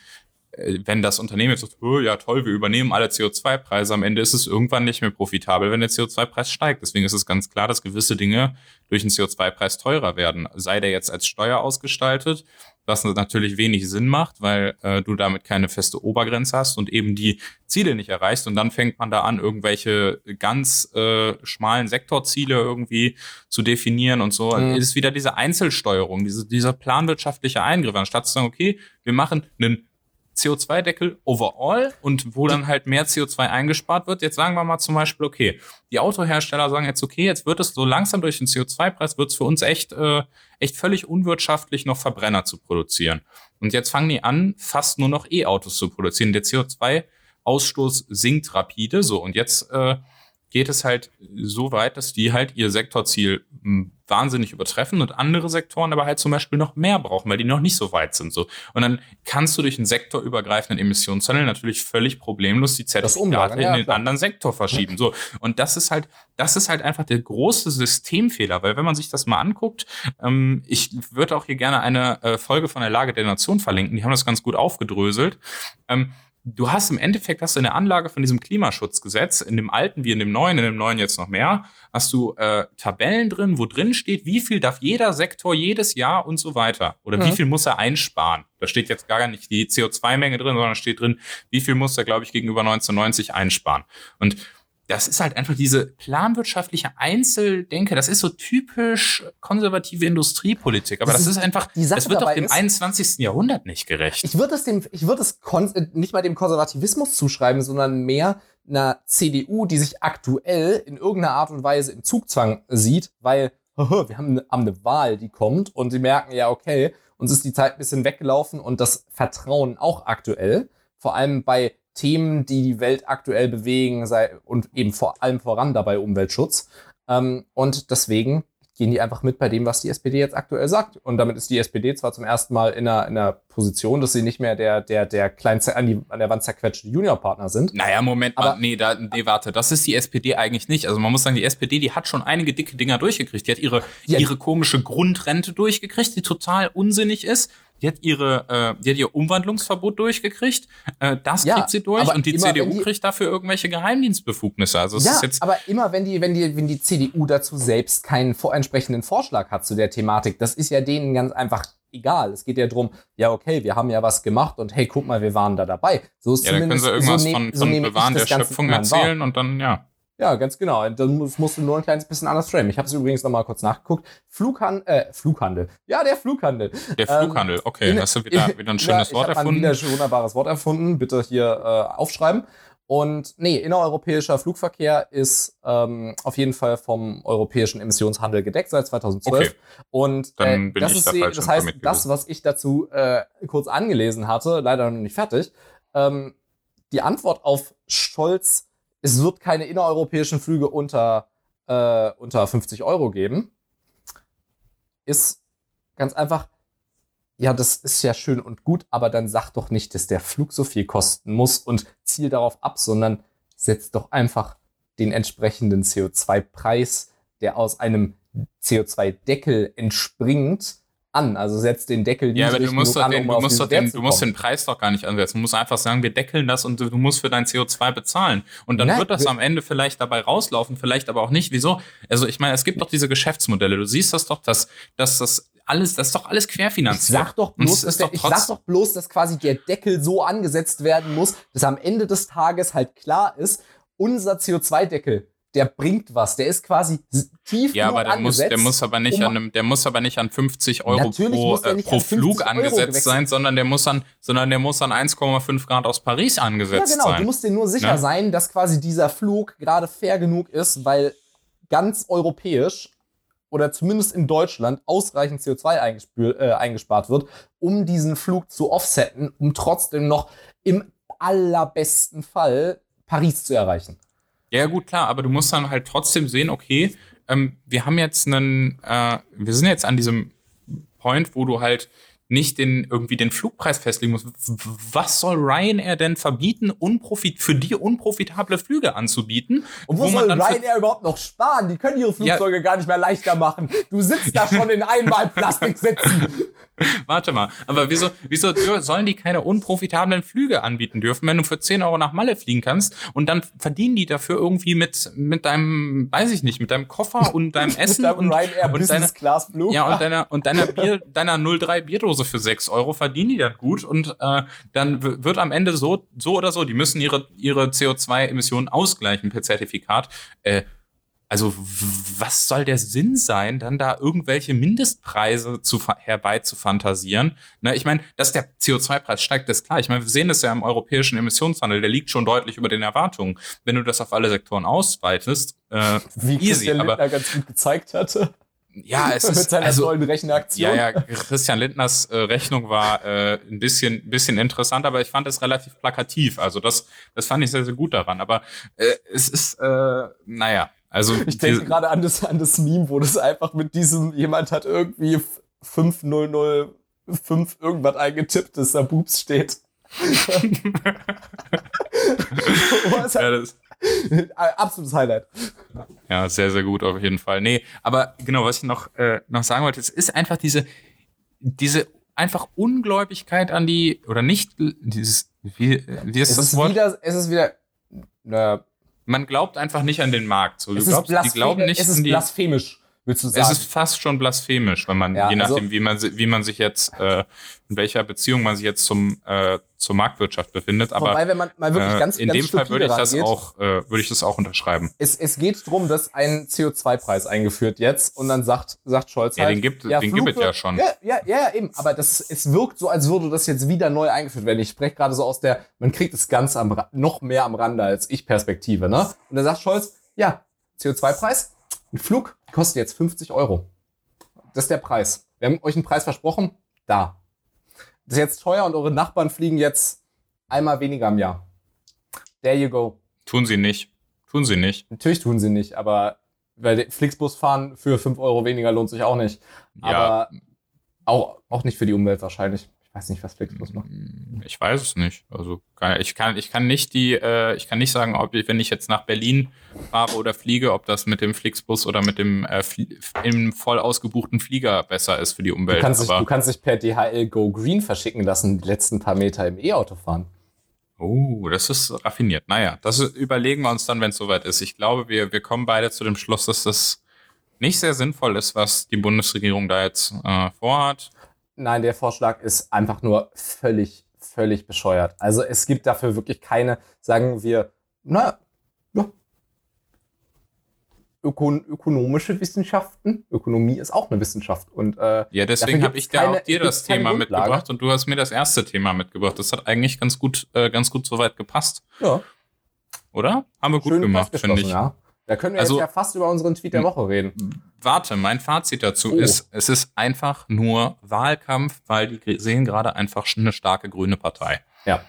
S2: wenn das Unternehmen jetzt sagt, oh, ja toll, wir übernehmen alle CO2-Preise, am Ende ist es irgendwann nicht mehr profitabel, wenn der CO2-Preis steigt. Deswegen ist es ganz klar, dass gewisse Dinge durch den CO2-Preis teurer werden. Sei der jetzt als Steuer ausgestaltet, was natürlich wenig Sinn macht, weil äh, du damit keine feste Obergrenze hast und eben die Ziele nicht erreichst. Und dann fängt man da an, irgendwelche ganz äh, schmalen Sektorziele irgendwie zu definieren und so.
S1: Mhm.
S2: Ist wieder diese Einzelsteuerung, diese, dieser planwirtschaftliche Eingriff, anstatt zu sagen, okay, wir machen einen CO2-Deckel overall und wo dann halt mehr CO2 eingespart wird. Jetzt sagen wir mal zum Beispiel, okay, die Autohersteller sagen jetzt, okay, jetzt wird es so langsam durch den CO2-Preis, wird es für uns echt, äh, echt völlig unwirtschaftlich, noch Verbrenner zu produzieren. Und jetzt fangen die an, fast nur noch E-Autos zu produzieren. Der CO2-Ausstoß sinkt rapide. So, und jetzt äh, geht es halt so weit, dass die halt ihr Sektorziel wahnsinnig übertreffen und andere Sektoren aber halt zum Beispiel noch mehr brauchen, weil die noch nicht so weit sind. So. Und dann kannst du durch einen sektorübergreifenden Emissionshandel natürlich völlig problemlos die Zertifikate
S1: ja,
S2: in den
S1: klar.
S2: anderen Sektor verschieben. So. Und das ist halt, das ist halt einfach der große Systemfehler, weil wenn man sich das mal anguckt, ähm, ich würde auch hier gerne eine äh, Folge von der Lage der Nation verlinken, die haben das ganz gut aufgedröselt. Ähm, du hast im Endeffekt hast du in der Anlage von diesem Klimaschutzgesetz, in dem alten wie in dem neuen, in dem neuen jetzt noch mehr, hast du äh, Tabellen drin, wo drin steht, wie viel darf jeder Sektor jedes Jahr und so weiter. Oder wie
S1: Mhm.
S2: viel muss er einsparen. Da steht jetzt gar nicht die CO2-Menge drin, sondern steht drin, wie viel muss er, glaube ich, gegenüber 1990 einsparen. Und das ist halt einfach diese planwirtschaftliche Einzeldenke. Das ist so typisch konservative Industriepolitik. Aber
S1: Das
S2: das,
S1: ist-
S2: ist einfach,
S1: die Sache
S2: das wird doch dem
S1: ist-
S2: 21. Jahrhundert nicht gerecht.
S1: Ich würde es dem, ich würde es nicht mal dem Konservativismus zuschreiben, sondern mehr einer CDU, die sich aktuell in irgendeiner Art und Weise im Zugzwang sieht, weil wir haben eine, haben eine Wahl, die kommt und sie merken, ja, okay, uns ist die Zeit ein bisschen weggelaufen und das Vertrauen auch aktuell, vor allem bei Themen, die die Welt aktuell bewegen sei, und eben vor allem voran dabei Umweltschutz. Ähm, und deswegen gehen die einfach mit bei dem, was die SPD jetzt aktuell sagt. Und damit ist die SPD zwar zum ersten Mal in einer, in einer Position, dass sie nicht mehr der, der, der klein zer- an, die, an der Wand zerquetschte Juniorpartner sind.
S2: Naja, Moment mal,
S1: Aber-
S2: nee, da, nee, warte, das ist die SPD eigentlich nicht. Also man muss sagen, die SPD, die hat schon einige dicke Dinger durchgekriegt. Die hat ihre,
S1: Ja.
S2: ihre komische Grundrente durchgekriegt, die total unsinnig ist. Die hat ihre, äh, die hat ihr Umwandlungsverbot durchgekriegt. Äh, das
S1: Ja,
S2: kriegt sie durch. Und die CDU
S1: die-
S2: kriegt dafür irgendwelche Geheimdienstbefugnisse. Also
S1: ja,
S2: ist jetzt,
S1: aber immer wenn die, wenn die, wenn die CDU dazu selbst keinen vor entsprechenden Vorschlag hat zu der Thematik, das ist ja denen ganz einfach egal. Es geht ja drum, ja, okay, wir haben ja was gemacht und hey, guck mal, wir waren da dabei. So ist
S2: ja, dann können
S1: zumindest
S2: sie irgendwas
S1: so nehm-
S2: von,
S1: so
S2: von
S1: ich
S2: Bewahren der Schöpfung erzählen und dann, ja.
S1: Ja, ganz genau. Muss- musst du nur ein kleines bisschen anders framen. Ich habe es übrigens noch mal kurz nachgeguckt. Flughandel, äh, Flughandel. Ja, der Flughandel.
S2: Der
S1: Ähm,
S2: Flughandel, okay,
S1: in-
S2: hast du wieder, wieder ein (laughs) schönes
S1: ja,
S2: Wort
S1: ich
S2: erfunden?
S1: Wieder ein wunderbares Wort erfunden. Bitte hier äh, aufschreiben. Und nee, innereuropäischer Flugverkehr ist ähm, auf jeden Fall vom europäischen Emissionshandel gedeckt seit 2012.
S2: Okay.
S1: Und äh, das ist
S2: da
S1: die, das heißt, das, was ich dazu äh, kurz angelesen hatte, leider noch nicht fertig. Ähm, die Antwort auf Scholz, es wird keine innereuropäischen Flüge unter, äh, unter 50 Euro geben, ist ganz einfach, ja, das ist ja schön und gut, aber dann sag doch nicht, dass der Flug so viel kosten muss und ziel darauf ab, sondern setz doch einfach den entsprechenden CO2-Preis, der aus einem CO2-Deckel entspringt, an. Also setz den Deckel
S2: Ja, aber du musst,
S1: an,
S2: den,
S1: um
S2: du, musst doch den,
S1: Wert
S2: du musst den Preis doch gar nicht ansetzen. Du musst einfach sagen, wir deckeln das und du, du musst für dein CO2 bezahlen. Und dann
S1: Nein,
S2: wird das
S1: wir-
S2: am Ende vielleicht dabei rauslaufen, vielleicht aber auch nicht. Wieso? Also ich meine, es gibt doch diese Geschäftsmodelle. Du siehst das doch, dass, dass das alles, das ist doch alles
S1: Ich
S2: querfinanziert.
S1: sag doch bloß, dass der, ich sag doch bloß, dass quasi der Deckel so angesetzt werden muss, dass am Ende des Tages halt klar ist, unser CO2-Deckel, der bringt was. Der ist quasi tief
S2: Ja, aber der muss,
S1: angesetzt.
S2: der muss aber nicht
S1: um-
S2: an einem, der muss aber nicht an 50 Euro pro,
S1: muss
S2: äh, pro
S1: an 50
S2: Flug
S1: Euro
S2: angesetzt
S1: gewechselt.
S2: sein, sondern der muss an, sondern der muss an 1,5 Grad aus Paris
S1: Ja,
S2: angesetzt
S1: genau. Du
S2: sein.
S1: musst dir nur sicher
S2: Ne?
S1: sein, dass quasi dieser Flug gerade fair genug ist, weil ganz europäisch oder zumindest in Deutschland ausreichend CO2 eingespül- äh, eingespart wird, um diesen Flug zu offsetten, um trotzdem noch im allerbesten Fall Paris zu erreichen.
S2: Ja, gut, klar, aber du musst dann halt trotzdem sehen, okay, ähm, wir haben jetzt einen, äh, wir sind jetzt an diesem Point, wo du halt nicht den, irgendwie den Flugpreis festlegen musst. Was soll Ryanair denn verbieten, unprofit, für die unprofitable Flüge anzubieten?
S1: Und wo,
S2: wo
S1: soll Ryanair überhaupt noch sparen? Die können ihre Flugzeuge gar nicht mehr leichter machen. Du sitzt da (laughs) schon in einmal Plastik sitzen. (laughs)
S2: Warte mal, aber wieso, wieso sollen die keine unprofitablen Flüge anbieten dürfen, wenn du für 10 Euro nach Malle fliegen kannst und dann verdienen die dafür irgendwie mit, mit deinem, weiß ich nicht, mit deinem Koffer (laughs) und deinem Essen
S1: deinem
S2: und,
S1: Ryanair
S2: und (laughs) deiner,
S1: Class Flug.
S2: ja, und deiner, und deiner Bier, deiner 03 Bierdose für 6 Euro verdienen die dann gut und äh, dann wird am Ende so, so oder so, die müssen ihre, ihre CO2-Emissionen ausgleichen per Zertifikat. Äh, also was soll der Sinn sein, dann da irgendwelche Mindestpreise zu herbei zu fantasieren? Ne, ich meine, dass der CO2-Preis steigt, ist klar. Ich meine, wir sehen das ja im europäischen Emissionshandel, der liegt schon deutlich über den Erwartungen. Wenn du das auf alle Sektoren ausweitest, äh, (laughs)
S1: Wie
S2: easy,
S1: Christian
S2: aber
S1: Lindner ganz gut gezeigt hatte.
S2: ja, es (laughs)
S1: mit
S2: ist
S1: seiner
S2: also,
S1: tollen Rechenaktion.
S2: ja, ja, Christian Lindners äh, Rechnung war äh, ein bisschen, bisschen interessant, aber ich fand es relativ plakativ. Also das, das fand ich sehr, sehr gut daran. Aber äh, es ist, äh, naja, also (laughs)
S1: Ich denke gerade an das, an das Meme, wo das einfach mit diesem, jemand hat irgendwie 5005 irgendwas eingetippt, dass da Boobs steht. (laughs)
S2: Ja, das,
S1: Absolutes Highlight.
S2: ja, sehr, sehr gut auf jeden Fall. Nee, aber genau, was ich noch, äh, noch sagen wollte, es ist einfach diese, diese einfach Ungläubigkeit an die, oder nicht, dieses, wie, wie ist
S1: Es
S2: das
S1: ist
S2: Wort?
S1: wieder, es ist wieder, na,
S2: Man glaubt einfach nicht an den Markt. So, du
S1: es ist,
S2: glaubst, die glauben nicht
S1: es ist
S2: an die,
S1: blasphemisch, willst du
S2: Es
S1: sagen.
S2: ist fast schon blasphemisch, wenn man,
S1: Ja,
S2: je nachdem,
S1: also-
S2: wie man, wie man sich jetzt, äh, in welcher Beziehung man sich jetzt zum, äh, zur Marktwirtschaft befindet. Aber
S1: Wobei, wenn man mal wirklich
S2: äh,
S1: ganz,
S2: in
S1: ganz
S2: dem Fall würde ich das
S1: rangeht,
S2: auch, äh, würde ich das auch unterschreiben.
S1: Es, es geht drum, dass ein CO2-Preis eingeführt jetzt und dann sagt, sagt Scholz
S2: Ja,
S1: halt,
S2: den gibt- den gibt es ja schon.
S1: Ja, ja, ja, eben. Aber das, es wirkt so, als würde das jetzt wieder neu eingeführt werden. Ich spreche gerade so aus der, man kriegt es ganz am, noch mehr am Rande als ich Perspektive, ne? Und dann sagt Scholz, ja, CO2-Preis, ein Flug kostet jetzt 50 Euro. Das ist der Preis. Wir haben euch einen Preis versprochen, da. Das ist jetzt teuer und eure Nachbarn fliegen jetzt einmal weniger im Jahr. There you go.
S2: Tun sie nicht. Tun sie nicht.
S1: Natürlich tun sie nicht, aber weil Flixbus fahren für 5 Euro weniger lohnt sich auch nicht.
S2: Ja.
S1: Aber auch, auch nicht für die Umwelt wahrscheinlich. Ich weiß nicht, was Flixbus macht.
S2: Ich weiß es nicht. Also ich kann, ich kann nicht die, äh, ich kann nicht sagen, ob ich, wenn ich jetzt nach Berlin fahre oder fliege, ob das mit dem Flixbus oder mit dem äh, im voll ausgebuchten Flieger besser ist für die
S1: Du
S2: Umwelt.
S1: kannst, dich,
S2: Aber,
S1: du kannst dich per DHL Go Green verschicken lassen, die letzten paar Meter im E-Auto fahren.
S2: oh, das ist raffiniert. Naja, das überlegen wir uns dann, wenn es soweit ist. Ich glaube, wir, wir kommen beide zu dem Schluss, dass das nicht sehr sinnvoll ist, was die Bundesregierung da jetzt äh, vorhat.
S1: Nein, der Vorschlag ist einfach nur völlig, völlig bescheuert. Also es gibt dafür wirklich keine, sagen wir, na, ja, Ökon ökonomische Wissenschaften. Ökonomie ist auch eine Wissenschaft. Und äh,
S2: Ja, deswegen habe ich da auch dir das Thema
S1: Grundlage.
S2: mitgebracht und du hast mir das erste Thema mitgebracht. Das hat eigentlich ganz gut, äh, ganz gut soweit gepasst,
S1: ja,
S2: oder? Haben wir gut
S1: schön
S2: gemacht, finde ich.
S1: Ja. Da können wir
S2: Also-
S1: jetzt ja fast über unseren Tweet der Woche reden.
S2: Warte, mein Fazit dazu
S1: Oh.
S2: ist, es ist einfach nur Wahlkampf, weil die sehen gerade einfach eine starke grüne Partei.
S1: Ja.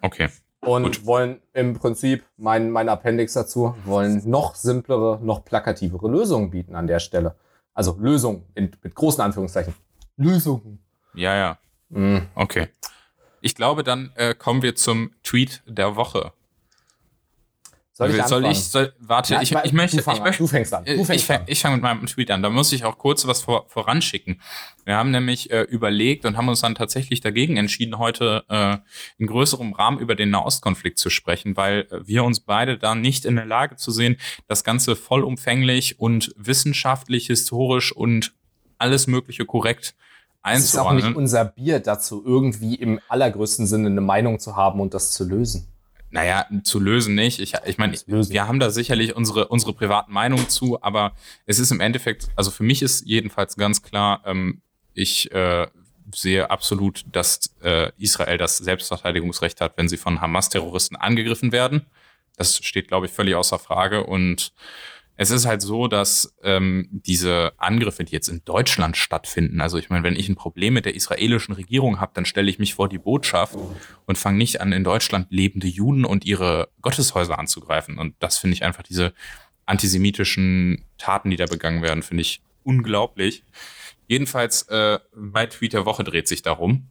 S2: Okay.
S1: Und
S2: Gut.
S1: wollen im Prinzip, mein, mein Appendix dazu, wollen noch simplere, noch plakativere Lösungen bieten an der Stelle. Also Lösungen in, mit großen Anführungszeichen. Lösungen.
S2: Ja, ja.
S1: Mm.
S2: Okay. Ich glaube, dann äh, kommen wir zum Tweet der Woche.
S1: Soll ich anfangen?
S2: ich, soll, warte,
S1: Ja,
S2: ich,
S1: mein-
S2: ich möchte, ich möchte,
S1: du fängst an. Du fängst
S2: ich fang-
S1: an.
S2: ich fange mit meinem Tweet an. Da muss ich auch kurz was vor, voranschicken. Wir haben nämlich äh, überlegt und haben uns dann tatsächlich dagegen entschieden, heute äh, in größerem Rahmen über den Nahostkonflikt zu sprechen, weil äh, wir uns beide da nicht in der Lage zu sehen, das Ganze vollumfänglich und wissenschaftlich, historisch und alles Mögliche korrekt
S1: Es ist auch nicht
S2: einzuordnen.
S1: unser Bier dazu, irgendwie im allergrößten Sinne eine Meinung zu haben und das zu lösen.
S2: Naja, zu lösen nicht. Ich, ich meine, wir haben da sicherlich unsere, unsere privaten Meinungen zu, aber es ist im Endeffekt, also für mich ist jedenfalls ganz klar, ähm, ich äh, sehe absolut, dass äh, Israel das Selbstverteidigungsrecht hat, wenn sie von Hamas-Terroristen angegriffen werden. Das steht, glaube ich, völlig außer Frage. Und es ist halt so, dass ähm, diese Angriffe, die jetzt in Deutschland stattfinden, also ich meine, wenn ich ein Problem mit der israelischen Regierung habe, dann stelle ich mich vor die Botschaft und fange nicht an, in Deutschland lebende Juden und ihre Gotteshäuser anzugreifen. Und das finde ich einfach diese antisemitischen Taten, die da begangen werden, finde ich unglaublich. Jedenfalls, äh, mein Tweet der Woche dreht sich darum.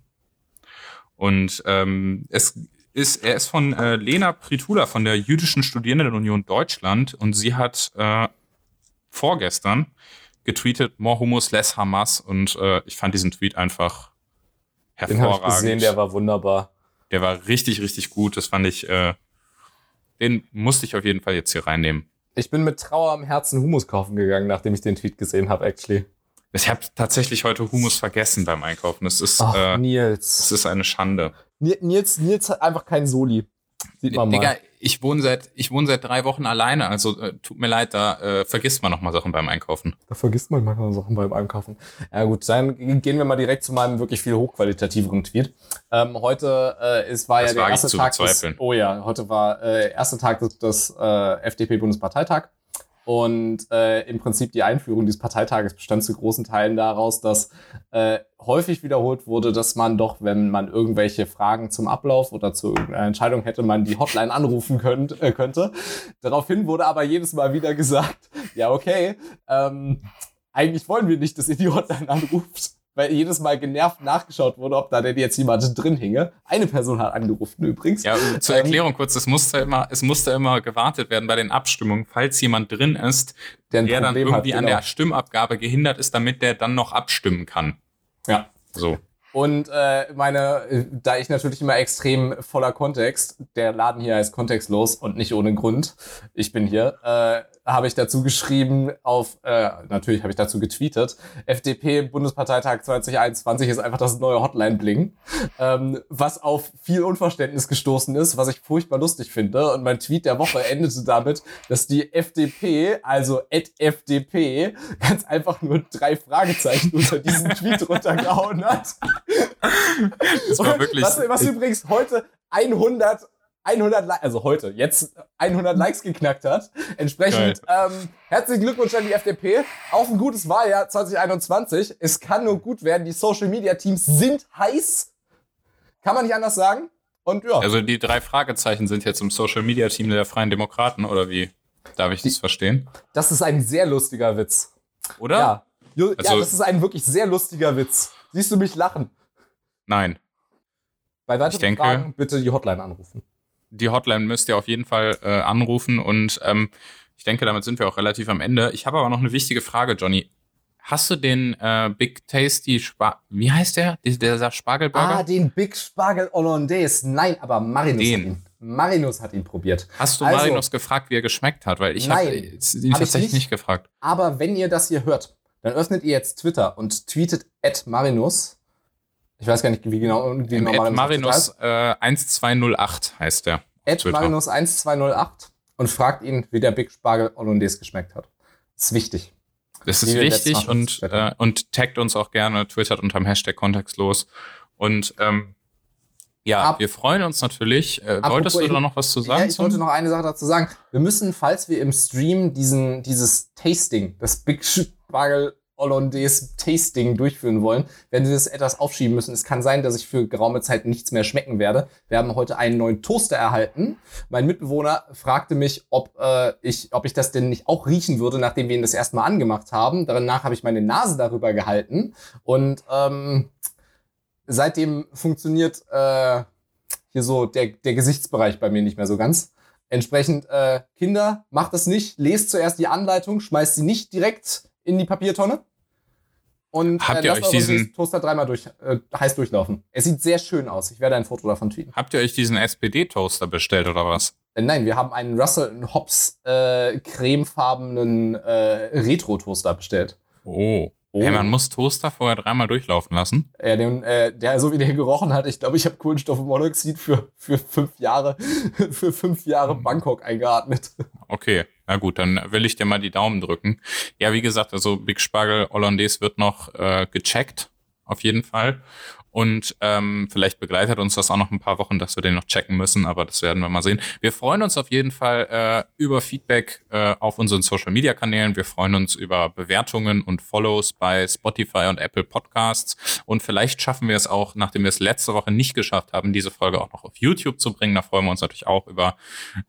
S2: Und ähm, es ist, er ist von äh, Lena Pritula von der Jüdischen Studierendenunion Deutschland und sie hat äh, vorgestern getweetet, more Humus, less Hamas und äh, ich fand diesen Tweet einfach hervorragend. Den habe ich gesehen,
S1: der war wunderbar.
S2: Der war richtig, richtig gut. Das fand ich, äh, den musste ich auf jeden Fall jetzt hier reinnehmen.
S1: Ich bin mit Trauer am Herzen Humus kaufen gegangen, nachdem ich den Tweet gesehen habe, actually.
S2: Ich habe tatsächlich heute Humus vergessen beim Einkaufen. Das ist,
S1: Ach, äh, Nils.
S2: Das ist eine Schande.
S1: Nils, Nils hat einfach keinen Soli.
S2: Sieht man mal. Digga, ich wohne seit, ich wohne seit drei Wochen alleine, also äh, tut mir leid, da äh, vergisst man noch mal Sachen beim Einkaufen.
S1: Da vergisst man manchmal Sachen beim Einkaufen. Ja gut, dann gehen wir mal direkt zu meinem wirklich viel hochqualitativeren Tweet. Ähm, heute äh, es war das ja der erste Tag des, Oh ja, heute war äh, erster Tag des, des äh, FDP-Bundesparteitag. Und äh, im Prinzip die Einführung dieses Parteitages bestand zu großen Teilen daraus, dass äh, häufig wiederholt wurde, dass man doch, wenn man irgendwelche Fragen zum Ablauf oder zu irgendeiner Entscheidung hätte, man die Hotline anrufen könnt, äh, könnte. Daraufhin wurde aber jedes Mal wieder gesagt, ja okay, ähm, eigentlich wollen wir nicht, dass ihr die Hotline anruft weil jedes Mal genervt nachgeschaut wurde, ob da denn jetzt jemand drin hinge. Eine Person hat angerufen übrigens.
S2: Ja, zur ähm, Erklärung kurz, es musste immer, es musste immer gewartet werden bei den Abstimmungen, falls jemand drin ist, der, der dann irgendwie hat, genau. an der Stimmabgabe gehindert ist, damit der dann noch abstimmen kann.
S1: Ja. So. Und äh, meine, da ich natürlich immer extrem voller Kontext, der Laden hier heißt kontextlos und nicht ohne Grund, ich bin hier, äh, habe ich dazu geschrieben auf, äh, natürlich habe ich dazu getweetet, FDP Bundesparteitag 2021 ist einfach das neue Hotline-Bling, ähm, was auf viel Unverständnis gestoßen ist, was ich furchtbar lustig finde. Und mein Tweet der Woche endete damit, dass die FDP, also FDP, ganz einfach nur drei Fragezeichen unter diesen Tweet (laughs) runtergehauen hat. Das war wirklich. Was, was übrigens heute 100 100 Likes, also heute, jetzt 100 Likes geknackt hat. Entsprechend ähm, herzlichen Glückwunsch an die FDP. Auf ein gutes Wahljahr 2021. Es kann nur gut werden. Die Social Media Teams sind heiß. Kann man nicht anders sagen. Und ja.
S2: Also die drei Fragezeichen sind jetzt im Social Media Team der Freien Demokraten oder wie? Darf ich das verstehen?
S1: Das ist ein sehr lustiger Witz.
S2: Oder?
S1: Ja. Also, ja, das ist ein wirklich sehr lustiger Witz. Siehst du mich lachen?
S2: Nein.
S1: Bei weiteren denke, Fragen bitte die Hotline anrufen
S2: die Hotline müsst ihr auf jeden Fall äh, anrufen und ähm, ich denke, damit sind wir auch relativ am Ende. Ich habe aber noch eine wichtige Frage, Johnny. Hast du den äh, Big Tasty Spar wie heißt der? Der, der Spargelburger?
S1: Ah, den Big Spargel Hollandaise. Nein, aber Marinus den. hat ihn. Marinus hat ihn probiert.
S2: Hast du also, Marinus gefragt, wie er geschmeckt hat? Weil ich habe ihn hab tatsächlich nicht, nicht, gefragt.
S1: Aber wenn ihr das hier hört, dann öffnet ihr jetzt Twitter und tweetet at Marinus ich weiß gar nicht, wie genau. Wie
S2: Im genau Marinus äh, 1208 heißt der.
S1: Ed Marinus 1208 und fragt ihn, wie der Big Spargel Hollandaise geschmeckt hat. Das ist wichtig.
S2: Das ist wichtig und, äh, und taggt uns auch gerne, twittert unter dem Hashtag kontextlos. Und ähm, ja, Ab wir freuen uns natürlich. Äh, wolltest du da noch was zu sagen? Ja,
S1: ich wollte noch eine Sache dazu sagen. Wir müssen, falls wir im Stream diesen, dieses Tasting, das Big Spargel Hollandaise Tasting durchführen wollen, werden sie das etwas aufschieben müssen. Es kann sein, dass ich für geraume Zeit nichts mehr schmecken werde. Wir haben heute einen neuen Toaster erhalten. Mein Mitbewohner fragte mich, ob, äh, ich, ob ich das denn nicht auch riechen würde, nachdem wir ihn das erste Mal angemacht haben. Danach habe ich meine Nase darüber gehalten und ähm, seitdem funktioniert äh, hier so der, der Gesichtsbereich bei mir nicht mehr so ganz. Entsprechend, äh, Kinder, macht das nicht. Lest zuerst die Anleitung, schmeißt sie nicht direkt in die Papiertonne. Und
S2: habt äh, ihr euch diesen
S1: Toaster dreimal durch, äh, heiß durchlaufen. Es sieht sehr schön aus. Ich werde ein Foto davon tweeten.
S2: Habt ihr euch diesen SPD-Toaster bestellt oder was?
S1: Äh, nein, wir haben einen Russell Hobbs äh, cremefarbenen äh, Retro-Toaster bestellt.
S2: Oh.
S1: Oh.
S2: Hey, man muss Toaster vorher dreimal durchlaufen lassen.
S1: Ja, den, äh, der, so wie der gerochen hat, ich glaube, ich habe Kohlenstoffmonoxid für, für fünf Jahre, (laughs) für fünf Jahre Bangkok eingeatmet.
S2: Okay, na gut, dann will ich dir mal die Daumen drücken. Ja, wie gesagt, also Big Spargel Hollandaise wird noch äh, gecheckt, auf jeden Fall. Und ähm, vielleicht begleitet uns das auch noch ein paar Wochen, dass wir den noch checken müssen, aber das werden wir mal sehen. Wir freuen uns auf jeden Fall äh, über Feedback äh, auf unseren Social-Media-Kanälen. Wir freuen uns über Bewertungen und Follows bei Spotify und Apple Podcasts. Und vielleicht schaffen wir es auch, nachdem wir es letzte Woche nicht geschafft haben, diese Folge auch noch auf YouTube zu bringen. Da freuen wir uns natürlich auch über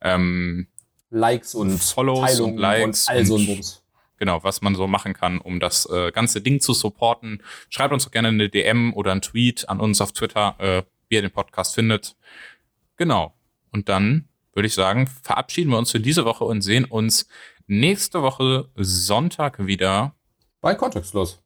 S2: ähm,
S1: Likes und
S2: Follows
S1: Teilungen
S2: und Likes
S1: und all so ein Bums.
S2: genau, was man so machen kann, um das äh, ganze Ding zu supporten. Schreibt uns doch gerne eine DM oder einen Tweet an uns auf Twitter, äh, wie ihr den Podcast findet. Genau. Und dann würde ich sagen, verabschieden wir uns für diese Woche und sehen uns nächste Woche Sonntag wieder.
S1: Bei Kontextlos.